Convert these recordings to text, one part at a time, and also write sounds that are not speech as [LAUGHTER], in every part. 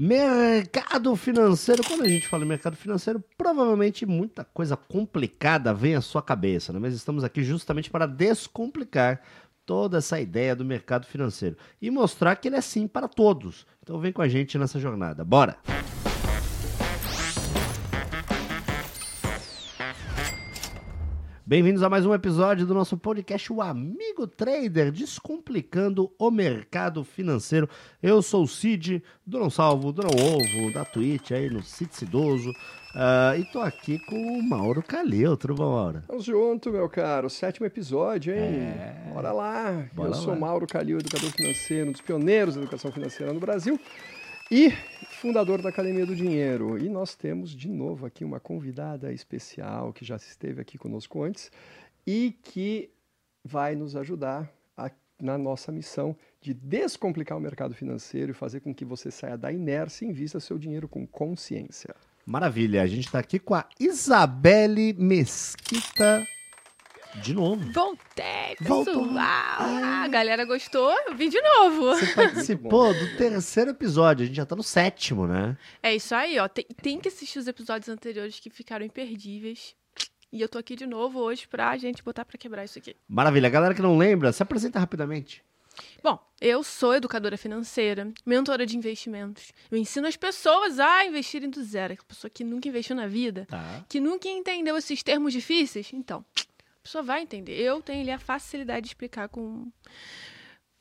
Mercado financeiro. Quando a gente fala em mercado financeiro, provavelmente muita coisa complicada vem à sua cabeça, né? mas estamos aqui justamente para descomplicar toda essa ideia do mercado financeiro e mostrar que ele é sim para todos. Então vem com a gente nessa jornada. Bora! Bem-vindos a mais um episódio do nosso podcast O Amigo Trader, descomplicando o mercado financeiro. Eu sou o Cid, do Não Salvo, do Não Ovo, da Twitch, aí no Cid Cidoso. Uh, e tô aqui com o Mauro Calil, tudo bom, Mauro? Vamos junto, meu caro. Sétimo episódio, hein? É... Bora lá. Bora Eu lá. sou Mauro Calil, educador financeiro, um dos pioneiros da educação financeira no Brasil. E fundador da Academia do Dinheiro. E nós temos de novo aqui uma convidada especial que já esteve aqui conosco antes e que vai nos ajudar a, na nossa missão de descomplicar o mercado financeiro e fazer com que você saia da inércia e invista seu dinheiro com consciência. Maravilha, a gente está aqui com a Isabelle Mesquita de novo. Voltei, pessoal. Voltou. Ah, a galera gostou, eu vim de novo. Você [LAUGHS] participou do terceiro episódio, a gente já tá no sétimo, né? É isso aí, ó. Tem, tem que assistir os episódios anteriores que ficaram imperdíveis. E eu tô aqui de novo hoje pra gente botar pra quebrar isso aqui. Maravilha. Galera que não lembra, se apresenta rapidamente. Bom, eu sou educadora financeira, mentora de investimentos. Eu ensino as pessoas a investirem do zero. Aquela pessoa que nunca investiu na vida, tá. que nunca entendeu esses termos difíceis. Então, pessoa vai entender. Eu tenho ali a facilidade de explicar com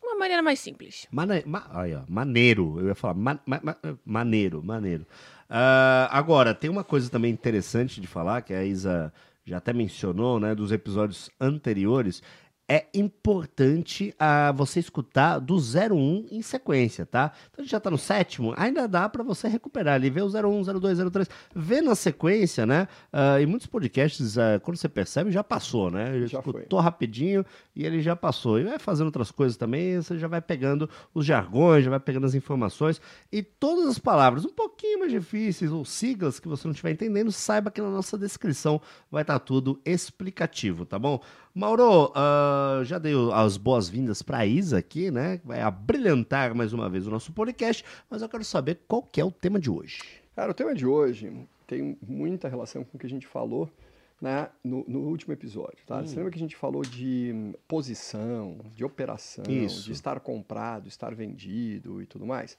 uma maneira mais simples. Mane ma olha, maneiro, eu ia falar, ma ma maneiro, maneiro. Uh, agora, tem uma coisa também interessante de falar, que a Isa já até mencionou, né, dos episódios anteriores, é importante uh, você escutar do 01 em sequência, tá? Então a gente já tá no sétimo, ainda dá para você recuperar ali, ver o 01, 02, 03, ver na sequência, né? Uh, e muitos podcasts, uh, quando você percebe, já passou, né? Ele já escutou foi. rapidinho e ele já passou. E vai fazendo outras coisas também, você já vai pegando os jargões, já vai pegando as informações e todas as palavras um pouquinho mais difíceis ou siglas que você não estiver entendendo, saiba que na nossa descrição vai estar tá tudo explicativo, tá bom? Mauro, uh, já dei as boas-vindas para a Isa aqui, né? Vai abrilhantar mais uma vez o nosso podcast, mas eu quero saber qual que é o tema de hoje. Cara, o tema de hoje tem muita relação com o que a gente falou né, no, no último episódio. Tá? Hum. Você lembra que a gente falou de posição, de operação, Isso. de estar comprado, estar vendido e tudo mais?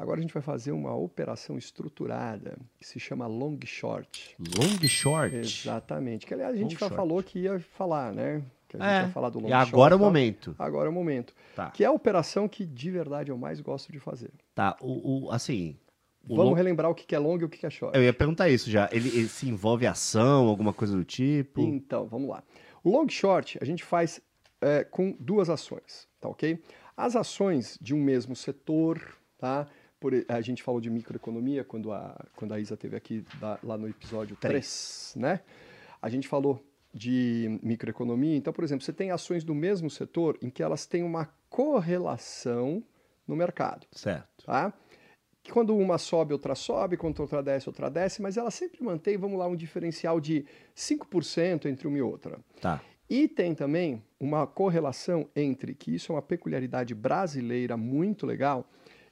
Agora a gente vai fazer uma operação estruturada que se chama long short. Long short? Exatamente. Que aliás a gente já falou que ia falar, né? Que a gente é. ia falar do long e agora short, é o momento. Agora é o momento. Tá. Que é a operação que de verdade eu mais gosto de fazer. Tá, o, o assim, o Vamos long... relembrar o que é long e o que é short. Eu ia perguntar isso já. Ele, ele, se envolve ação, alguma coisa do tipo? Então, vamos lá. O long short a gente faz é, com duas ações, tá ok? As ações de um mesmo setor, tá? Por, a gente falou de microeconomia quando a, quando a Isa teve aqui da, lá no episódio 3, né? A gente falou de microeconomia. Então, por exemplo, você tem ações do mesmo setor em que elas têm uma correlação no mercado. Certo. Tá? Que quando uma sobe, outra sobe, quando outra desce, outra desce, mas ela sempre mantém, vamos lá, um diferencial de 5% entre uma e outra. Tá. E tem também uma correlação entre, que isso é uma peculiaridade brasileira muito legal,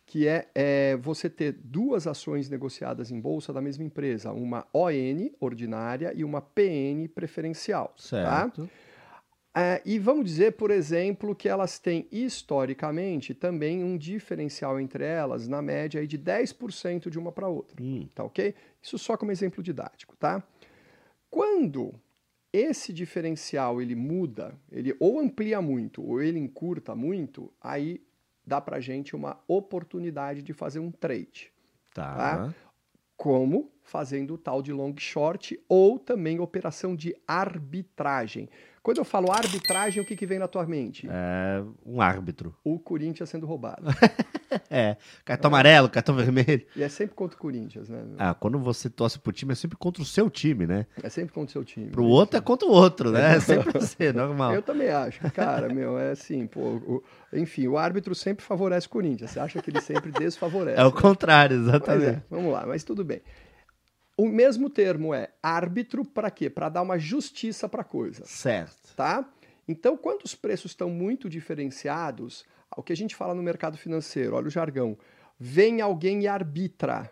que é, é, você ter duas ações negociadas em bolsa da mesma empresa, uma ON ordinária e uma PN preferencial. Tá? Certo. Tá? É, e vamos dizer, por exemplo, que elas têm historicamente também um diferencial entre elas, na média aí de 10% de uma para outra. Hum. Tá ok? Isso só como exemplo didático, tá? Quando esse diferencial ele muda, ele ou amplia muito ou ele encurta muito, aí dá para gente uma oportunidade de fazer um trade. Tá. tá? Como fazendo o tal de long short ou também operação de arbitragem. Quando eu falo arbitragem, o que, que vem na tua mente? É um árbitro. O Corinthians sendo roubado. [LAUGHS] é, cartão é. amarelo, cartão vermelho. E é sempre contra o Corinthians, né? Ah, quando você torce pro time, é sempre contra o seu time, né? É sempre contra o seu time. Pro né? outro é contra o outro, né? É [LAUGHS] sempre você, normal. Eu também acho. Cara, meu, é assim, pô... O, enfim, o árbitro sempre favorece o Corinthians. Você acha que ele sempre desfavorece. [LAUGHS] É o né? contrário, exatamente. É, vamos lá, mas tudo bem. O mesmo termo é árbitro para quê? Para dar uma justiça para a coisa. Certo. Tá? Então, quando os preços estão muito diferenciados, o que a gente fala no mercado financeiro, olha o jargão, vem alguém e arbitra.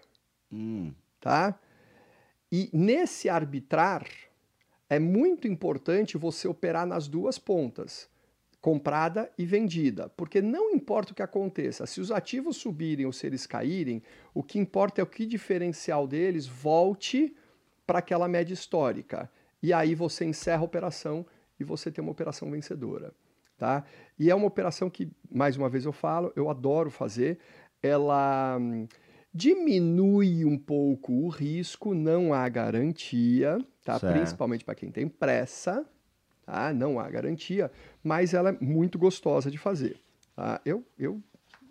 Hum. Tá? E nesse arbitrar, é muito importante você operar nas duas pontas, comprada e vendida, porque não importa o que aconteça, se os ativos subirem ou se eles caírem, o que importa é o que diferencial deles volte para aquela média histórica. E aí você encerra a operação e você tem uma operação vencedora. Tá? E é uma operação que, mais uma vez eu falo, eu adoro fazer. Ela hum, diminui um pouco o risco, não há garantia, tá? principalmente para quem tem pressa, tá? não há garantia, mas ela é muito gostosa de fazer. Tá? Eu, eu,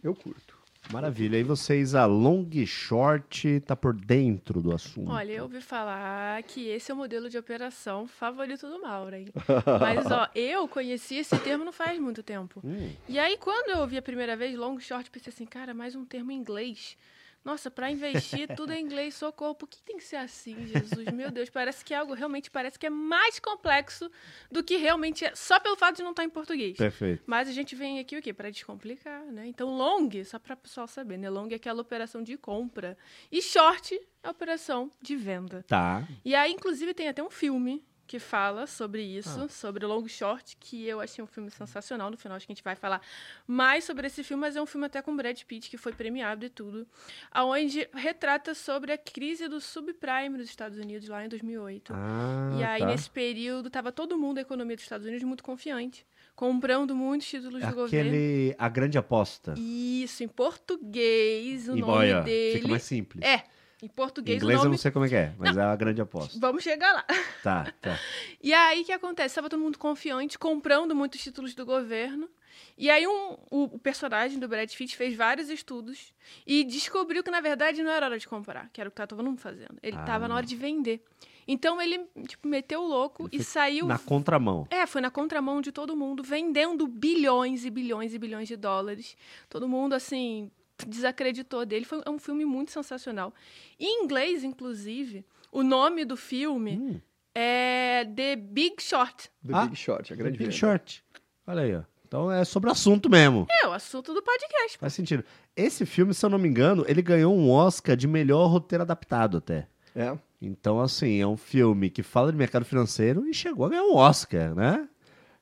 eu curto. Maravilha. E vocês, a long short, tá por dentro do assunto? Olha, eu ouvi falar que esse é o modelo de operação favorito do Mauro. Hein? [LAUGHS] Mas, ó, eu conheci esse termo não faz muito tempo. Hum. E aí, quando eu ouvi a primeira vez long short, pensei assim, cara, mais um termo em inglês. Nossa, para investir tudo em inglês, socorro. Por que tem que ser assim, Jesus? Meu Deus, parece que é algo realmente parece que é mais complexo do que realmente é, só pelo fato de não estar em português. Perfeito. Mas a gente vem aqui o quê? Para descomplicar, né? Então, long, só para o pessoal saber, né? Long é aquela operação de compra. E short é a operação de venda. Tá. E aí, inclusive, tem até um filme que fala sobre isso, ah. sobre o Long Short, que eu achei um filme sensacional. No final, acho que a gente vai falar mais sobre esse filme, mas é um filme até com Brad Pitt, que foi premiado e tudo, aonde retrata sobre a crise do subprime nos Estados Unidos, lá em 2008. Ah, e aí, tá. nesse período, estava todo mundo, a economia dos Estados Unidos, muito confiante, comprando muitos títulos Aquele, do governo. A Grande Aposta. Isso, em português, o e nome boia, dele... Fica mais simples. É, em português, inglês nome... eu não sei como é que é, mas não. é a grande aposta. Vamos chegar lá. Tá, tá. [LAUGHS] e aí o que acontece? Estava todo mundo confiante, comprando muitos títulos do governo. E aí um, o, o, personagem do Brad Pitt fez vários estudos e descobriu que, na verdade, não era hora de comprar, que era o que estava todo mundo fazendo. Ele estava ah. na hora de vender. Então ele, tipo, meteu o louco ele e saiu. Na contramão. É, foi na contramão de todo mundo, vendendo bilhões e bilhões e bilhões de dólares. Todo mundo, assim, desacreditou dele. Foi um filme muito sensacional. Em inglês, inclusive, o nome do filme hum. é The Big Short. The ah, Big Short, a grande Big venda. Short. Olha aí, ó. Então é sobre o assunto mesmo. É, o assunto do podcast. Faz sentido. Esse filme, se eu não me engano, ele ganhou um Oscar de melhor roteiro adaptado até. É. Então, assim, é um filme que fala de mercado financeiro e chegou a ganhar um Oscar, né?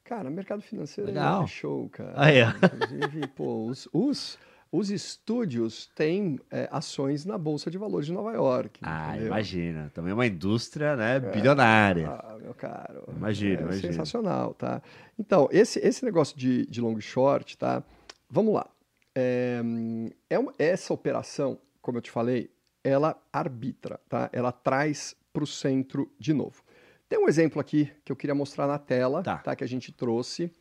Cara, mercado financeiro Legal. é show, cara. Ah, é. Inclusive, pô, os, os os estúdios têm é, ações na Bolsa de Valores de Nova York. Ah, entendeu? imagina. Também é uma indústria né, é. bilionária. Ah, meu caro. Imagina, é imagina. Sensacional, tá? Então, esse, esse negócio de, de long short, tá? Vamos lá. É, é uma, essa operação, como eu te falei, ela arbitra, tá? Ela traz para o centro de novo. Tem um exemplo aqui que eu queria mostrar na tela, tá? tá que a gente trouxe.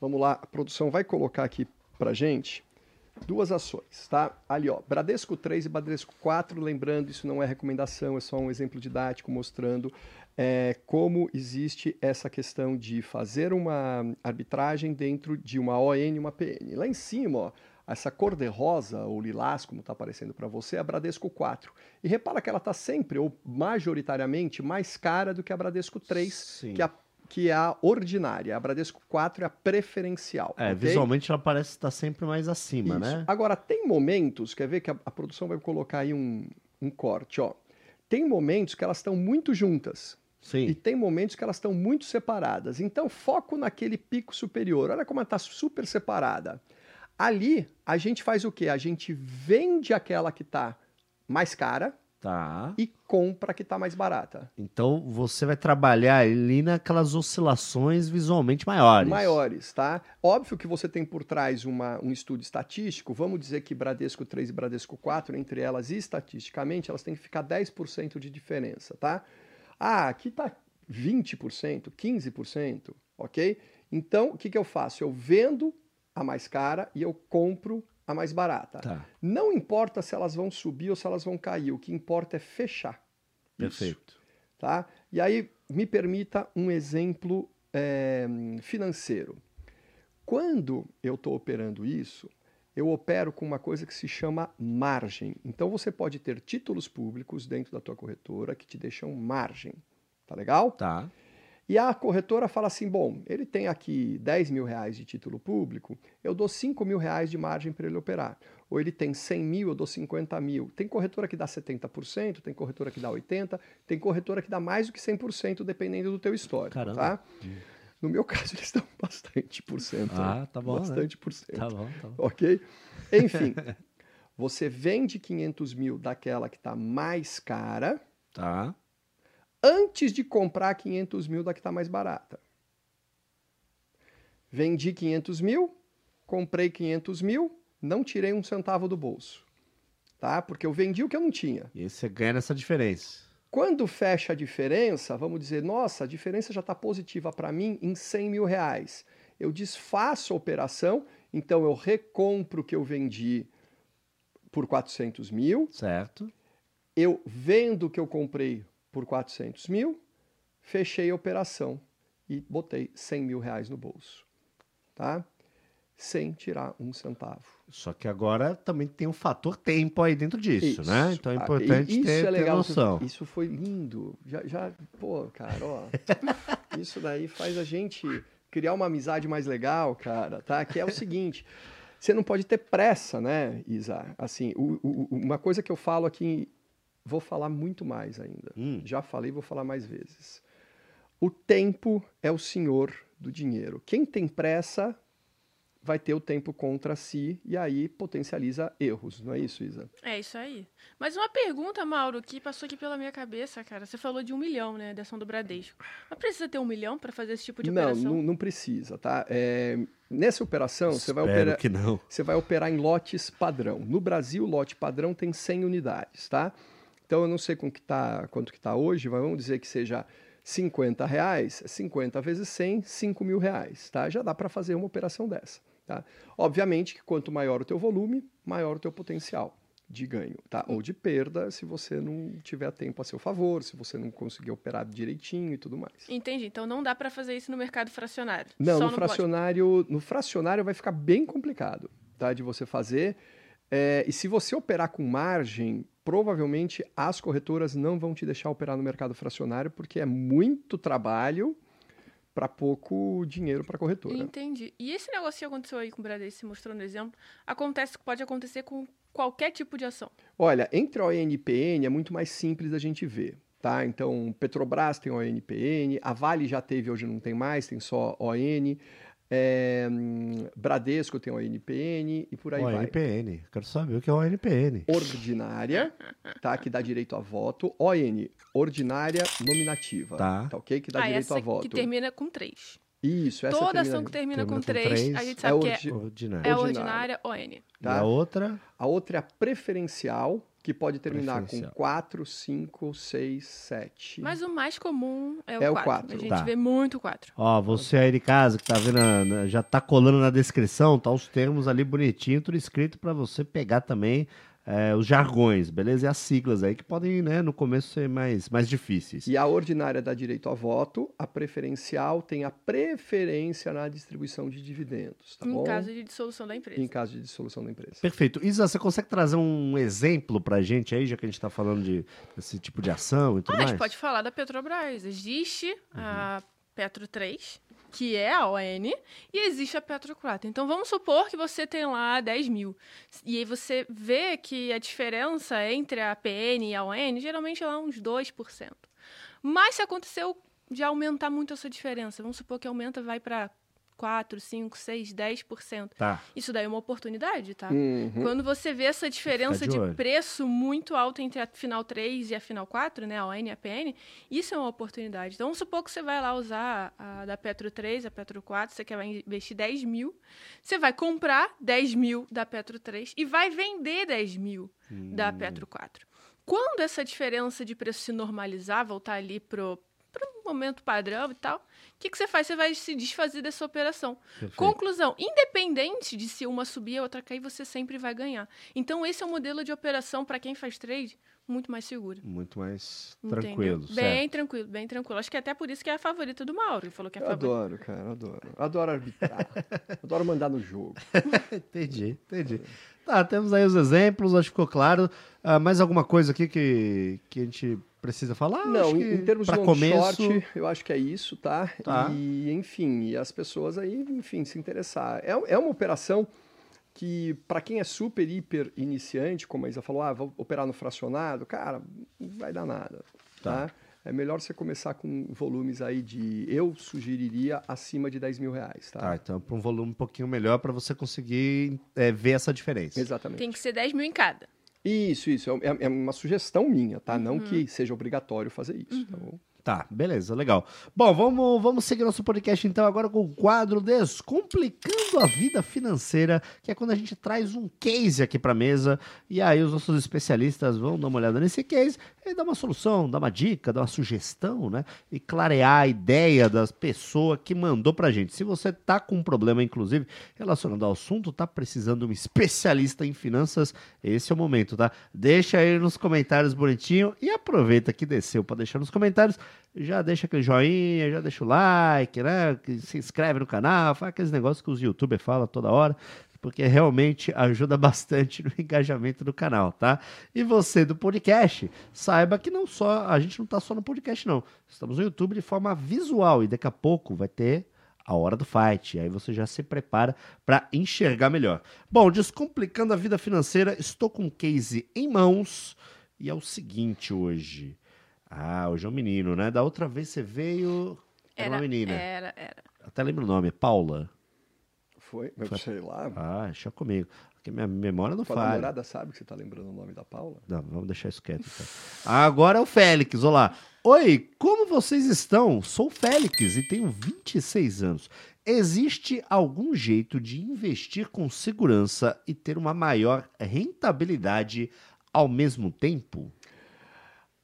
Vamos lá, a produção vai colocar aqui para gente duas ações, tá? Ali, ó, Bradesco 3 e Bradesco 4, lembrando, isso não é recomendação, é só um exemplo didático mostrando é, como existe essa questão de fazer uma arbitragem dentro de uma ON e uma PN. Lá em cima, ó, essa cor de rosa ou lilás, como está aparecendo para você, é a Bradesco 4. E repara que ela está sempre, ou majoritariamente, mais cara do que a Bradesco 3, Sim. que é a que é a ordinária. A Bradesco 4 é a preferencial. É, okay? visualmente ela parece estar sempre mais acima, Isso. né? Agora, tem momentos, quer ver que a, a produção vai colocar aí um, um corte, ó. Tem momentos que elas estão muito juntas. Sim. E tem momentos que elas estão muito separadas. Então, foco naquele pico superior. Olha como ela está super separada. Ali, a gente faz o quê? A gente vende aquela que está mais cara, Tá. E compra que está mais barata. Então você vai trabalhar ali naquelas oscilações visualmente maiores. Maiores, tá? Óbvio que você tem por trás uma, um estudo estatístico. Vamos dizer que Bradesco 3 e Bradesco 4, entre elas, estatisticamente, elas têm que ficar 10% de diferença, tá? Ah, aqui está 20%, 15%, ok? Então, o que, que eu faço? Eu vendo a mais cara e eu compro a mais barata. Tá. Não importa se elas vão subir ou se elas vão cair, o que importa é fechar. Perfeito. Isso, tá? E aí, me permita um exemplo é, financeiro. Quando eu estou operando isso, eu opero com uma coisa que se chama margem. Então você pode ter títulos públicos dentro da tua corretora que te deixam margem. Tá legal? Tá. E a corretora fala assim: bom, ele tem aqui 10 mil reais de título público, eu dou 5 mil reais de margem para ele operar. Ou ele tem 100 mil, eu dou 50 mil. Tem corretora que dá 70%, tem corretora que dá 80%, tem corretora que dá mais do que 100%, dependendo do teu histórico. Caramba. Tá? No meu [LAUGHS] caso, eles dão bastante por cento. Ah, tá bom. Né? Bastante né? por cento. Tá bom, tá bom. Ok? Enfim, [LAUGHS] você vende 500 mil daquela que está mais cara. Tá antes de comprar 500 mil da que está mais barata. Vendi 500 mil, comprei 500 mil, não tirei um centavo do bolso. Tá? Porque eu vendi o que eu não tinha. E aí você ganha nessa diferença. Quando fecha a diferença, vamos dizer, nossa, a diferença já está positiva para mim em 100 mil reais. Eu desfaço a operação, então eu recompro o que eu vendi por 400 mil. Certo. Eu vendo o que eu comprei por 400 mil, fechei a operação e botei 100 mil reais no bolso, tá? Sem tirar um centavo. Só que agora também tem um fator tempo aí dentro disso, né? isso. né? Então é ah, importante isso ter, é legal, ter noção. Isso foi lindo. Já, já pô, cara, ó, [LAUGHS] isso daí faz a gente criar uma amizade mais legal, cara, tá? Que é o seguinte, você não pode ter pressa, né, Isa? Assim, o, o, uma coisa que eu falo aqui Vou falar muito mais ainda. Hum. Já falei, vou falar mais vezes. O tempo é o senhor do dinheiro. Quem tem pressa vai ter o tempo contra si e aí potencializa erros, não é isso, Isa? É isso aí. Mas uma pergunta, Mauro, que passou aqui pela minha cabeça, cara. Você falou de um milhão, né, da ação do Bradesco. Mas precisa ter um milhão para fazer esse tipo de não, operação? Não, não precisa, tá? É, nessa operação, você vai, operar, que não. você vai operar em lotes padrão. No Brasil, o lote padrão tem 100 unidades, tá? Então eu não sei com que tá, quanto que está hoje, mas vamos dizer que seja 50 reais, 50 vezes 100, 5 mil reais, tá? Já dá para fazer uma operação dessa, tá? Obviamente que quanto maior o teu volume, maior o teu potencial de ganho, tá? Ou de perda, se você não tiver tempo a seu favor, se você não conseguir operar direitinho e tudo mais. Entendi. Então não dá para fazer isso no mercado fracionário. Não, no fracionário, no fracionário vai ficar bem complicado, tá? De você fazer. É, e se você operar com margem, provavelmente as corretoras não vão te deixar operar no mercado fracionário porque é muito trabalho para pouco dinheiro para a corretora. Entendi. E esse negócio que aconteceu aí com o Bradesco, você mostrou no exemplo, acontece, pode acontecer com qualquer tipo de ação? Olha, entre ON e PN é muito mais simples da gente ver. Tá? Então, Petrobras tem ON e PN, a Vale já teve, hoje não tem mais, tem só ON. É, Bradesco tem o ONPN e por aí vai. ONPN, quero saber o que é o ONPN. Ordinária, tá? Que dá direito a voto. ON, ordinária nominativa. Tá. tá ok? Que dá ah, direito a voto. que termina com 3. Isso, essa Toda termina... ação que termina, termina com 3, a gente sabe é que é ordinária, é ordinária ON. Tá? E a outra? A outra é a preferencial, que pode terminar com 4, 5, 6, 7. Mas o mais comum é o 4. É o 4. A gente tá. vê muito 4. Ó, você aí de casa que tá vendo, já tá colando na descrição, tá os termos ali bonitinho, tudo escrito para você pegar também é, os jargões, beleza? E as siglas aí que podem, né, no começo ser mais, mais difíceis. E a ordinária dá direito a voto, a preferencial tem a preferência na distribuição de dividendos, tá em bom? Em caso de dissolução da empresa. Em caso de dissolução da empresa. Perfeito. Isa, você consegue trazer um exemplo pra gente aí, já que a gente está falando de, desse tipo de ação e tudo ah, mais? A gente pode falar da Petrobras. Existe uhum. a Petro 3, que é a ON, e existe a Petro 4. Então vamos supor que você tem lá 10 mil. E aí você vê que a diferença entre a PN e a ON geralmente é lá uns 2%. Mas se aconteceu de aumentar muito essa diferença, vamos supor que aumenta, vai para 4, 5, 6, 10%. Tá. Isso daí é uma oportunidade, tá? Uhum. Quando você vê essa diferença de, de preço muito alta entre a final 3 e a final 4, né, a ON e a PN, isso é uma oportunidade. Então, vamos supor que você vai lá usar a da Petro 3, a Petro 4, você quer investir 10 mil, você vai comprar 10 mil da Petro 3 e vai vender 10 mil hum. da Petro 4. Quando essa diferença de preço se normalizar, voltar ali pro para um momento padrão e tal, o que, que você faz? Você vai se desfazer dessa operação. Perfeito. Conclusão: independente de se uma subir e a outra cair, você sempre vai ganhar. Então, esse é um modelo de operação para quem faz trade muito mais seguro. Muito mais tranquilo. Bem tranquilo, bem tranquilo. Acho que é até por isso que é a favorita do Mauro. Ele falou que é a eu favorita. Adoro, cara, adoro. Adoro arbitrar. [LAUGHS] adoro mandar no jogo. [LAUGHS] entendi, entendi. Tá, temos aí os exemplos, acho que ficou claro. Uh, mais alguma coisa aqui que, que a gente precisa falar? Não, em, em termos de long começo... short, eu acho que é isso, tá? tá? E, enfim, e as pessoas aí, enfim, se interessar. É, é uma operação que, para quem é super, hiper iniciante, como a Isa falou, ah, vou operar no fracionado, cara, não vai dar nada, tá? tá? é melhor você começar com volumes aí de. Eu sugeriria acima de 10 mil reais, tá? Tá, então para um volume um pouquinho melhor para você conseguir é, ver essa diferença. Exatamente. Tem que ser 10 mil em cada. Isso, isso. É, é uma sugestão minha, tá? Uhum. Não que seja obrigatório fazer isso, uhum. tá bom? Tá, beleza, legal. Bom, vamos, vamos seguir nosso podcast então agora com o quadro Descomplicando a Vida Financeira, que é quando a gente traz um case aqui para mesa e aí os nossos especialistas vão dar uma olhada nesse case e dar uma solução, dar uma dica, dar uma sugestão, né? E clarear a ideia das pessoas que mandou pra gente. Se você tá com um problema, inclusive, relacionado ao assunto, tá precisando de um especialista em finanças, esse é o momento, tá? Deixa aí nos comentários bonitinho e aproveita que desceu para deixar nos comentários já deixa aquele joinha, já deixa o like, né? Se inscreve no canal, faz aqueles negócios que os youtubers falam toda hora, porque realmente ajuda [LAUGHS] bastante no engajamento do canal, tá? E você do podcast, saiba que não só a gente não está só no podcast não, estamos no YouTube de forma visual e daqui a pouco vai ter a hora do fight. Aí você já se prepara para enxergar melhor. Bom, descomplicando a vida financeira, estou com um case em mãos e é o seguinte hoje. Ah, hoje é um menino, né? Da outra vez você veio. Era, era uma menina. Era, era. Até lembro o nome, Paula. Foi? Foi. sei lá. Ah, deixa comigo. Porque minha memória não Tua falha. A namorada sabe que você tá lembrando o nome da Paula? Não, vamos deixar isso quieto. Então. Agora é o Félix, olá. Oi, como vocês estão? Sou Félix e tenho 26 anos. Existe algum jeito de investir com segurança e ter uma maior rentabilidade ao mesmo tempo?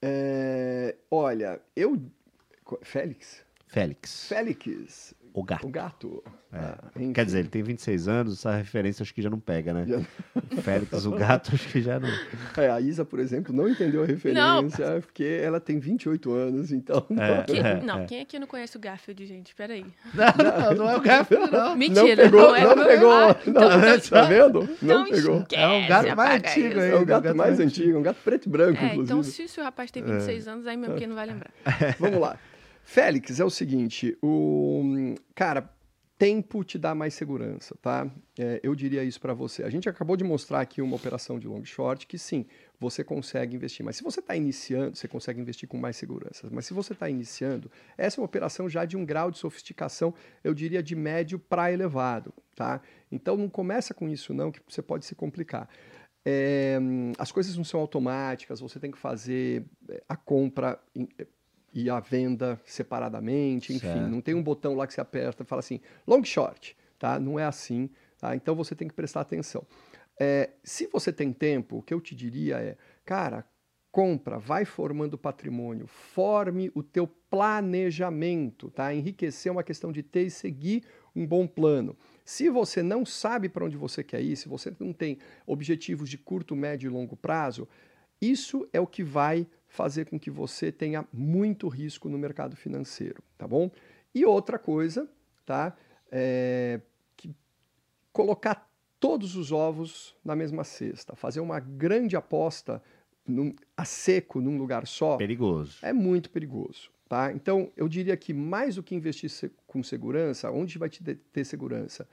É, olha, eu. Félix? Félix. Félix. O gato. O gato. É. Ah, Quer dizer, ele tem 26 anos, essa referência acho que já não pega, né? Já... [LAUGHS] Félix, o [LAUGHS] gato, acho que já não. É, a Isa, por exemplo, não entendeu a referência, não. porque ela tem 28 anos, então. É, que... é, não, quem aqui não conhece o Garfield, gente? Peraí. Não, não, não é o Garfield, não. [LAUGHS] Mentira, não pegou. Não, é não pegou. Ah, não, então, tá vendo? Não, pegou. é um gato mais antigo aí. É um gato mais antigo, um gato preto e branco, é, inclusive. Então, se, o rapaz tem 26 anos, aí meu pequeno vai lembrar. Vamos lá. Félix, é o seguinte, o cara, tempo te dá mais segurança, tá? É, eu diria isso para você. A gente acabou de mostrar aqui uma operação de long short que sim, você consegue investir. Mas se você está iniciando, você consegue investir com mais segurança. Mas se você está iniciando, essa é uma operação já de um grau de sofisticação, eu diria de médio para elevado, tá? Então não começa com isso não, que você pode se complicar. É, as coisas não são automáticas, você tem que fazer é, a compra e a venda separadamente, enfim, certo. não tem um botão lá que você aperta e fala assim, long short, tá? Não é assim, tá? Então você tem que prestar atenção. É, se você tem tempo, o que eu te diria é, cara, compra, vai formando patrimônio, forme o teu planejamento, tá? Enriquecer é uma questão de ter e seguir um bom plano. Se você não sabe para onde você quer ir, se você não tem objetivos de curto, médio e longo prazo, isso é o que vai fazer com que você tenha muito risco no mercado financeiro, tá bom? E outra coisa, tá? É que colocar todos os ovos na mesma cesta, fazer uma grande aposta num, a seco num lugar só. Perigoso. É muito perigoso. Tá? Então, eu diria que mais do que investir com segurança, onde vai te ter segurança?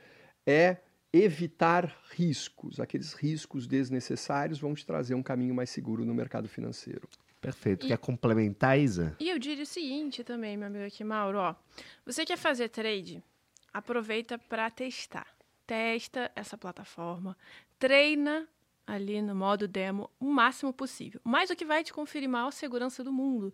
É evitar riscos. Aqueles riscos desnecessários vão te trazer um caminho mais seguro no mercado financeiro. Perfeito. E, Quer complementar, Isa? E eu diria o seguinte também, meu amigo aqui, Mauro. Ó, você quer fazer trade? Aproveita para testar. Testa essa plataforma, treina ali no modo demo o máximo possível. Mas o que vai te conferir maior segurança do mundo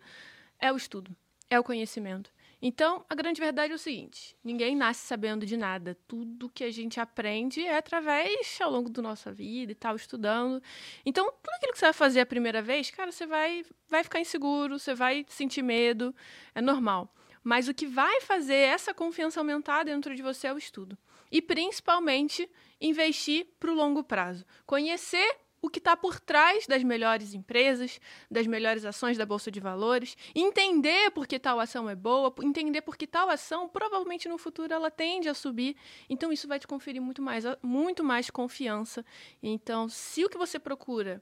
é o estudo, é o conhecimento. Então, a grande verdade é o seguinte: ninguém nasce sabendo de nada. Tudo que a gente aprende é através, ao longo da nossa vida e tal, estudando. Então, tudo aquilo que você vai fazer a primeira vez, cara, você vai, vai ficar inseguro, você vai sentir medo, é normal. Mas o que vai fazer essa confiança aumentar dentro de você é o estudo. E, principalmente, investir para o longo prazo. Conhecer o que está por trás das melhores empresas, das melhores ações da Bolsa de Valores, entender por que tal ação é boa, entender por que tal ação provavelmente no futuro ela tende a subir. Então isso vai te conferir muito mais, muito mais confiança. Então, se o que você procura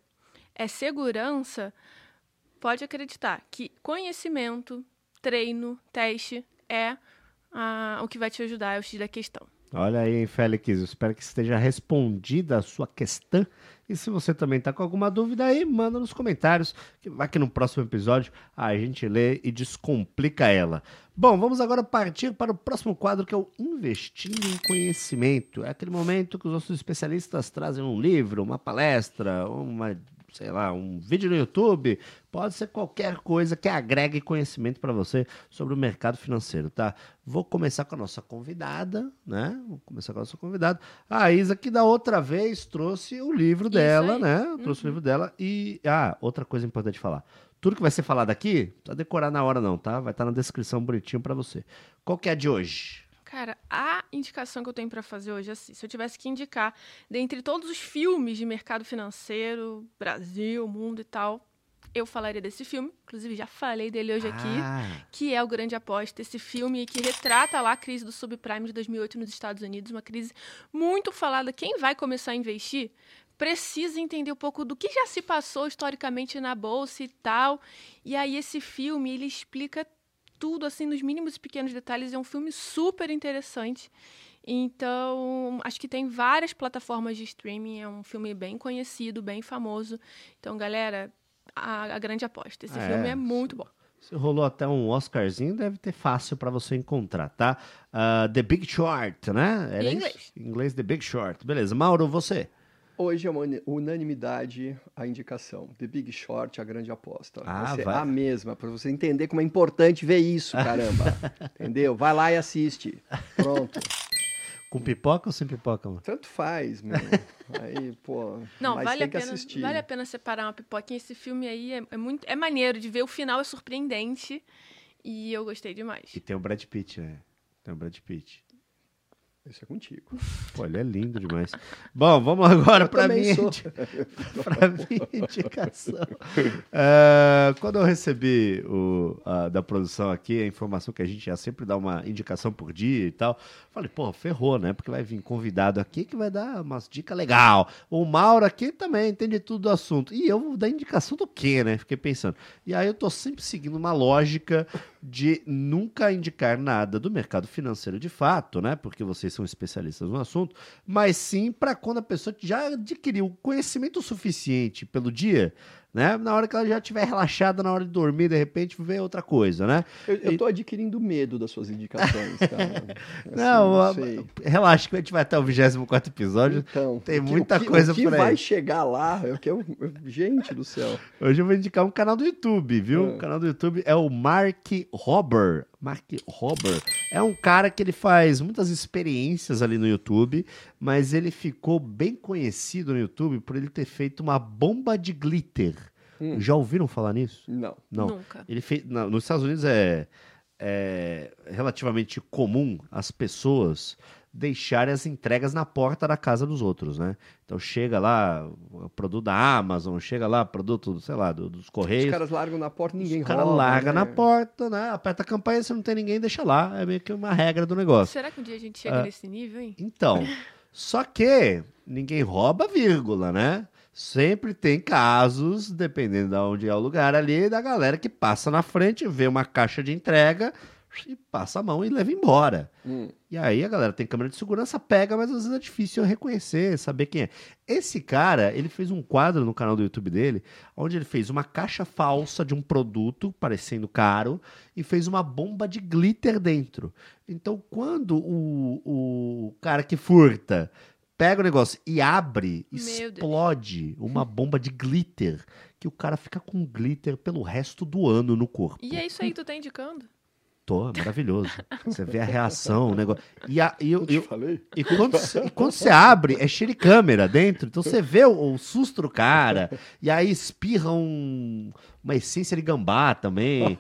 é segurança, pode acreditar que conhecimento, treino, teste é o que vai te ajudar, é o X da questão. Olha aí, Félix, espero que esteja respondida a sua questão. E se você também está com alguma dúvida aí, manda nos comentários, que vai que no próximo episódio a gente lê e descomplica ela. Bom, vamos agora partir para o próximo quadro que é o Investindo em Conhecimento. É aquele momento que os nossos especialistas trazem um livro, uma palestra, uma sei lá, um vídeo no YouTube, pode ser qualquer coisa que agregue conhecimento para você sobre o mercado financeiro, tá? Vou começar com a nossa convidada, né? Vou começar com a nossa convidada. A Isa, que da outra vez trouxe o livro dela, né? Trouxe uhum. o livro dela e. Ah, outra coisa importante falar. Tudo que vai ser falado aqui, não precisa decorar na hora, não, tá? Vai estar na descrição bonitinho para você. Qual que é a de hoje? Cara, a indicação que eu tenho para fazer hoje é assim: se eu tivesse que indicar, dentre todos os filmes de mercado financeiro, Brasil, mundo e tal, eu falaria desse filme. Inclusive, já falei dele hoje aqui, ah. que é O Grande Aposta. Esse filme que retrata lá a crise do subprime de 2008 nos Estados Unidos, uma crise muito falada. Quem vai começar a investir precisa entender um pouco do que já se passou historicamente na bolsa e tal. E aí esse filme, ele explica tudo, assim, nos mínimos e pequenos detalhes. É um filme super interessante. Então, acho que tem várias plataformas de streaming. É um filme bem conhecido, bem famoso. Então, galera, a, a grande aposta. Esse é, filme é muito bom. Se rolou até um Oscarzinho, deve ter fácil para você encontrar, tá? Uh, The Big Short, né? Era em inglês. Isso? Em inglês, The Big Short. Beleza. Mauro, você? Hoje é uma unanimidade a indicação. The Big Short, a grande aposta. Ah, vai ser vai. a mesma, para você entender como é importante ver isso, caramba. [LAUGHS] Entendeu? Vai lá e assiste. Pronto. [LAUGHS] Com pipoca ou sem pipoca, mano? Tanto faz, meu. Aí, pô. Não, vale a, pena, vale a pena separar uma pipoquinha. Esse filme aí é, é, muito. É maneiro de ver, o final é surpreendente. E eu gostei demais. E tem o Brad Pitt, né? Tem o Brad Pitt. Isso é contigo. Pô, ele é lindo demais. Bom, vamos agora para minha, [LAUGHS] pra minha indicação. Uh, [LAUGHS] quando eu recebi o, uh, da produção aqui a informação que a gente já sempre dá uma indicação por dia e tal, falei, pô, ferrou, né? Porque vai vir convidado aqui que vai dar umas dicas legal. O Mauro aqui também entende tudo do assunto. E eu vou dar indicação do quê, né? Fiquei pensando. E aí eu tô sempre seguindo uma lógica de nunca indicar nada do mercado financeiro de fato, né? Porque vocês são especialistas no assunto, mas sim para quando a pessoa já adquiriu conhecimento suficiente pelo dia né? Na hora que ela já estiver relaxada, na hora de dormir, de repente, vê outra coisa, né? Eu, eu tô adquirindo medo das suas indicações, [LAUGHS] cara. Assim, não, não relaxa que a gente vai até o 24 episódio. Então, tem muita que, coisa por aí. O que vai chegar lá, é eu, gente do céu. Hoje eu vou indicar um canal do YouTube, viu? É. O canal do YouTube é o Mark Robber. Mark Robber é um cara que ele faz muitas experiências ali no YouTube, mas ele ficou bem conhecido no YouTube por ele ter feito uma bomba de glitter. Hum. Já ouviram falar nisso? Não. Não. Nunca. Ele fez, não, nos Estados Unidos é, é relativamente comum as pessoas deixarem as entregas na porta da casa dos outros, né? Então chega lá o produto da Amazon, chega lá produto, sei lá, do, dos Correios. Os caras largam na porta ninguém Os caras largam né? na porta, né? Aperta a campanha, se não tem ninguém, deixa lá. É meio que uma regra do negócio. Será que um dia a gente chega ah, nesse nível, hein? Então, só que ninguém rouba vírgula, né? Sempre tem casos, dependendo de onde é o lugar ali, da galera que passa na frente, vê uma caixa de entrega e passa a mão e leva embora. Hum. E aí a galera tem câmera de segurança, pega, mas às vezes é difícil reconhecer, saber quem é. Esse cara, ele fez um quadro no canal do YouTube dele, onde ele fez uma caixa falsa de um produto, parecendo caro, e fez uma bomba de glitter dentro. Então, quando o, o cara que furta pega o negócio e abre, Meu explode Deus. uma bomba de glitter, que o cara fica com glitter pelo resto do ano no corpo. E é isso aí que tu tá indicando? Tô, maravilhoso. Você vê a reação, o negócio. E, a, e, eu, eu falei. e, quando, e quando você abre, é cheio de câmera dentro, então você vê o, o susto do cara, e aí espirra um, uma essência de gambá também.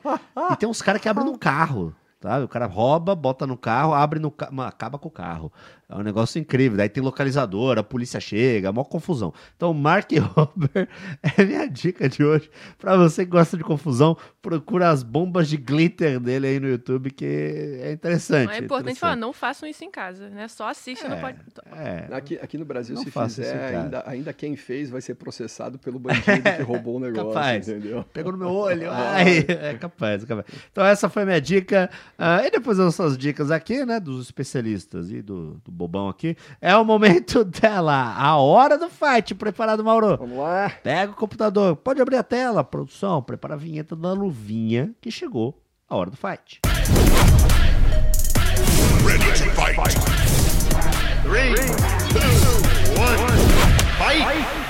E tem uns caras que abrem no carro. Tá? O cara rouba, bota no carro, abre no carro, acaba com o carro. É um negócio incrível. Daí tem localizador, a polícia chega, maior confusão. Então, Mark [LAUGHS] Rober é minha dica de hoje. Para você que gosta de confusão, procura as bombas de glitter dele aí no YouTube, que é interessante. É importante interessante. falar, não façam isso em casa, né? Só assista é, no pode. É, aqui, aqui no Brasil, se fizer, ainda, ainda quem fez vai ser processado pelo bandido que [LAUGHS] roubou o negócio. capaz. Entendeu? Pegou no meu olho. [LAUGHS] Ai, é capaz, é capaz. Então, essa foi a minha dica. Uh, e depois as suas dicas aqui, né, dos especialistas e do, do bobão aqui. É o momento [LAUGHS] dela, a hora do fight. Preparado, Mauro? Vamos lá. Pega o computador, pode abrir a tela, produção, prepara a vinheta da luvinha que chegou a hora do fight. Ready to fight. Three, two, one, fight.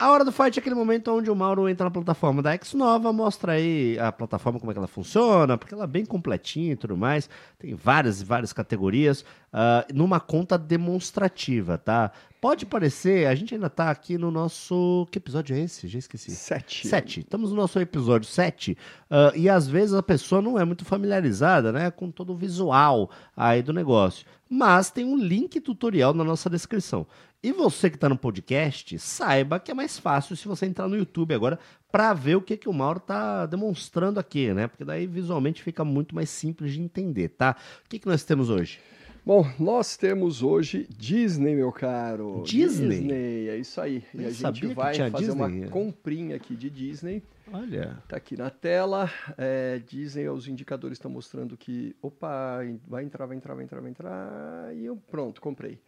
A hora do fight é aquele momento onde o Mauro entra na plataforma da X Nova, mostra aí a plataforma como é que ela funciona, porque ela é bem completinha e tudo mais. Tem várias e várias categorias, uh, numa conta demonstrativa, tá? Pode parecer, a gente ainda tá aqui no nosso. Que episódio é esse? Já esqueci. Sete. Sete. Estamos no nosso episódio sete. Uh, e às vezes a pessoa não é muito familiarizada né, com todo o visual aí do negócio. Mas tem um link tutorial na nossa descrição. E você que está no podcast, saiba que é mais fácil se você entrar no YouTube agora para ver o que, que o Mauro está demonstrando aqui, né? Porque daí visualmente fica muito mais simples de entender, tá? O que, que nós temos hoje? Bom, nós temos hoje Disney, meu caro. Disney? Disney, é isso aí. e a gente vai fazer Disney. uma comprinha aqui de Disney. Olha. Tá aqui na tela. É, Disney, os indicadores estão mostrando que, opa, vai entrar, vai entrar, vai entrar, vai entrar. E eu, pronto, comprei.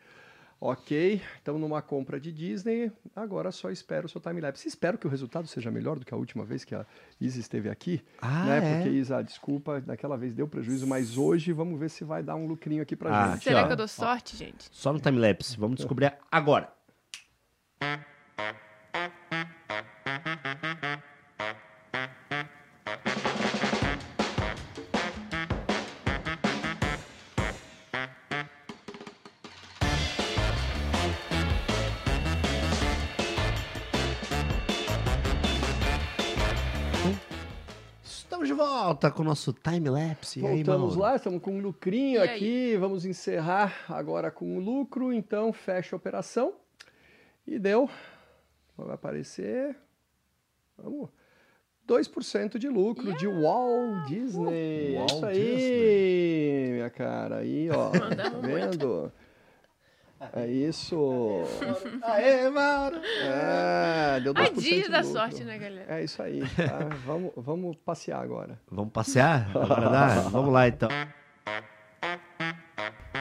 Ok, estamos numa compra de Disney, agora só espero o seu timelapse. Espero que o resultado seja melhor do que a última vez que a Isa esteve aqui. Ah, né? é? Porque, Isa, desculpa, daquela vez deu prejuízo, mas hoje vamos ver se vai dar um lucrinho aqui pra ah, gente. Será ó, que eu dou sorte, ó, gente? Só no timelapse, vamos descobrir agora. Volta com o nosso time-lapse. Voltamos lá, estamos com um lucrinho aqui. Vamos encerrar agora com o lucro. Então, fecha a operação. E deu. Vai aparecer. Vamos. 2% de lucro yeah. de Walt Disney. Walt Isso aí, Disney. minha cara. Aí, ó. tá vendo? É isso. Aê, Mauro! É, deu 2% A dia da sorte, né, galera? É isso aí. Tá? vamos, vamos passear agora. Vamos passear? Agora [LAUGHS] vamos lá, então.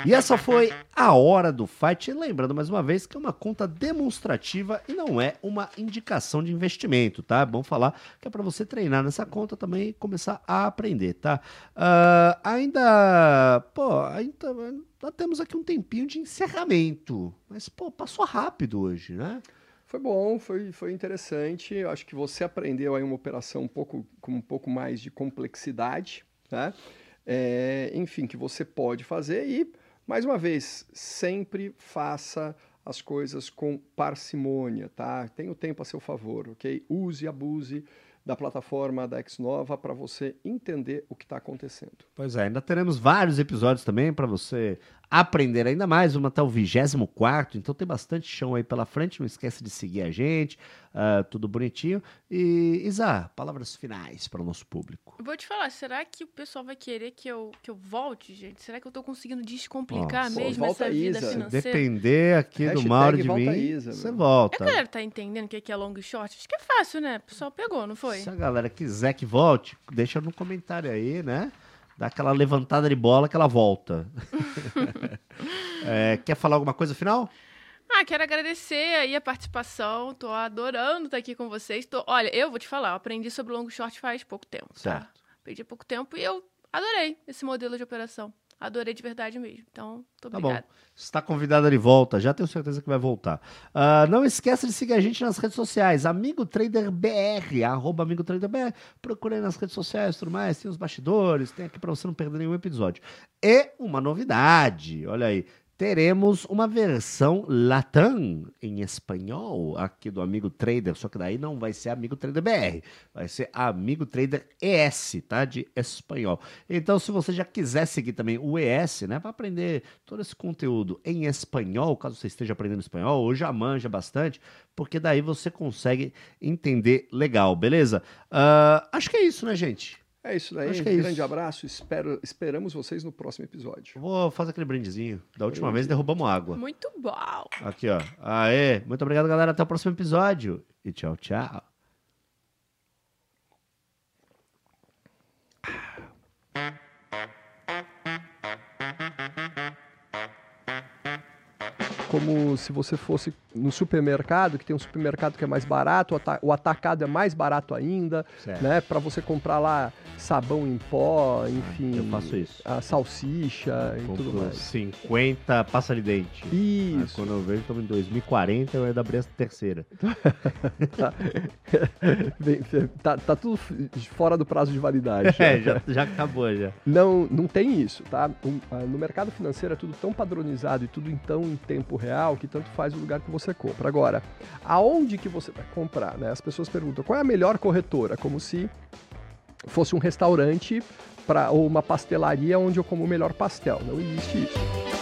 E essa foi a hora do fight. Lembrando mais uma vez que é uma conta demonstrativa e não é uma indicação de investimento, tá? É bom falar que é para você treinar nessa conta também e começar a aprender, tá? Uh, ainda, pô, ainda nós temos aqui um tempinho de encerramento, mas pô, passou rápido hoje, né? Foi bom, foi, foi interessante. Eu acho que você aprendeu aí uma operação um pouco, com um pouco mais de complexidade, né? É, enfim, que você pode fazer e mais uma vez, sempre faça as coisas com parcimônia, tá? Tenha o tempo a seu favor, ok? Use e abuse da plataforma da Xnova para você entender o que está acontecendo. Pois é, ainda teremos vários episódios também para você aprender ainda mais, vamos até o 24, então tem bastante chão aí pela frente, não esquece de seguir a gente, uh, tudo bonitinho. E, Isa, palavras finais para o nosso público. Vou te falar, será que o pessoal vai querer que eu, que eu volte, gente? Será que eu estou conseguindo descomplicar mesmo essa vida Isa. financeira? Depender aqui Hashtag do Mauro de mim, Isa, você volta. É a galera tá entendendo o que é long e short? Acho que é fácil, né? O pessoal pegou, não foi? Se a galera quiser que volte, deixa no comentário aí, né? Dá aquela levantada de bola que ela volta. [LAUGHS] é, quer falar alguma coisa final? Ah, quero agradecer aí a participação. Tô adorando estar aqui com vocês. Tô... Olha, eu vou te falar, eu aprendi sobre long short faz pouco tempo, tá? Certo. Aprendi há pouco tempo e eu adorei esse modelo de operação. Adorei de verdade mesmo. Então, tá obrigada. Bom. Está convidada de volta, já tenho certeza que vai voltar. Uh, não esqueça de seguir a gente nas redes sociais, Amigo Trader BR, arroba Amigo Trader BR. Procure aí nas redes sociais tudo mais, tem os bastidores, tem aqui para você não perder nenhum episódio. E uma novidade, olha aí, teremos uma versão Latam em espanhol aqui do Amigo Trader, só que daí não vai ser Amigo Trader BR, vai ser Amigo Trader ES, tá? De espanhol. Então, se você já quiser seguir também o ES, né, para aprender todo esse conteúdo em espanhol, caso você esteja aprendendo espanhol ou já manja bastante, porque daí você consegue entender legal, beleza? Uh, acho que é isso, né, gente? É isso daí. Acho que é um grande isso. abraço. Espero, esperamos vocês no próximo episódio. Vou fazer aquele brindezinho. Da última vez derrubamos água. Muito bom. Aqui, ó. Aê. Muito obrigado, galera. Até o próximo episódio. E tchau, tchau. Como se você fosse no supermercado, que tem um supermercado que é mais barato, o atacado é mais barato ainda, certo. né? Para você comprar lá sabão em pó, enfim. Eu faço isso. A salsicha eu e tudo mais. 50 passa de dente. Isso. Aí, quando eu vejo, estamos em 2040, eu ia abrir a terceira. [LAUGHS] tá. tá, tá, tudo fora do prazo de validade. [LAUGHS] É, já, já acabou já. Não, não tem isso, tá? No mercado financeiro é tudo tão padronizado e tudo então em tempo real que tanto faz o lugar que você compra. Agora, aonde que você vai comprar? Né? As pessoas perguntam qual é a melhor corretora, como se fosse um restaurante pra, ou uma pastelaria onde eu como o melhor pastel. Não existe isso.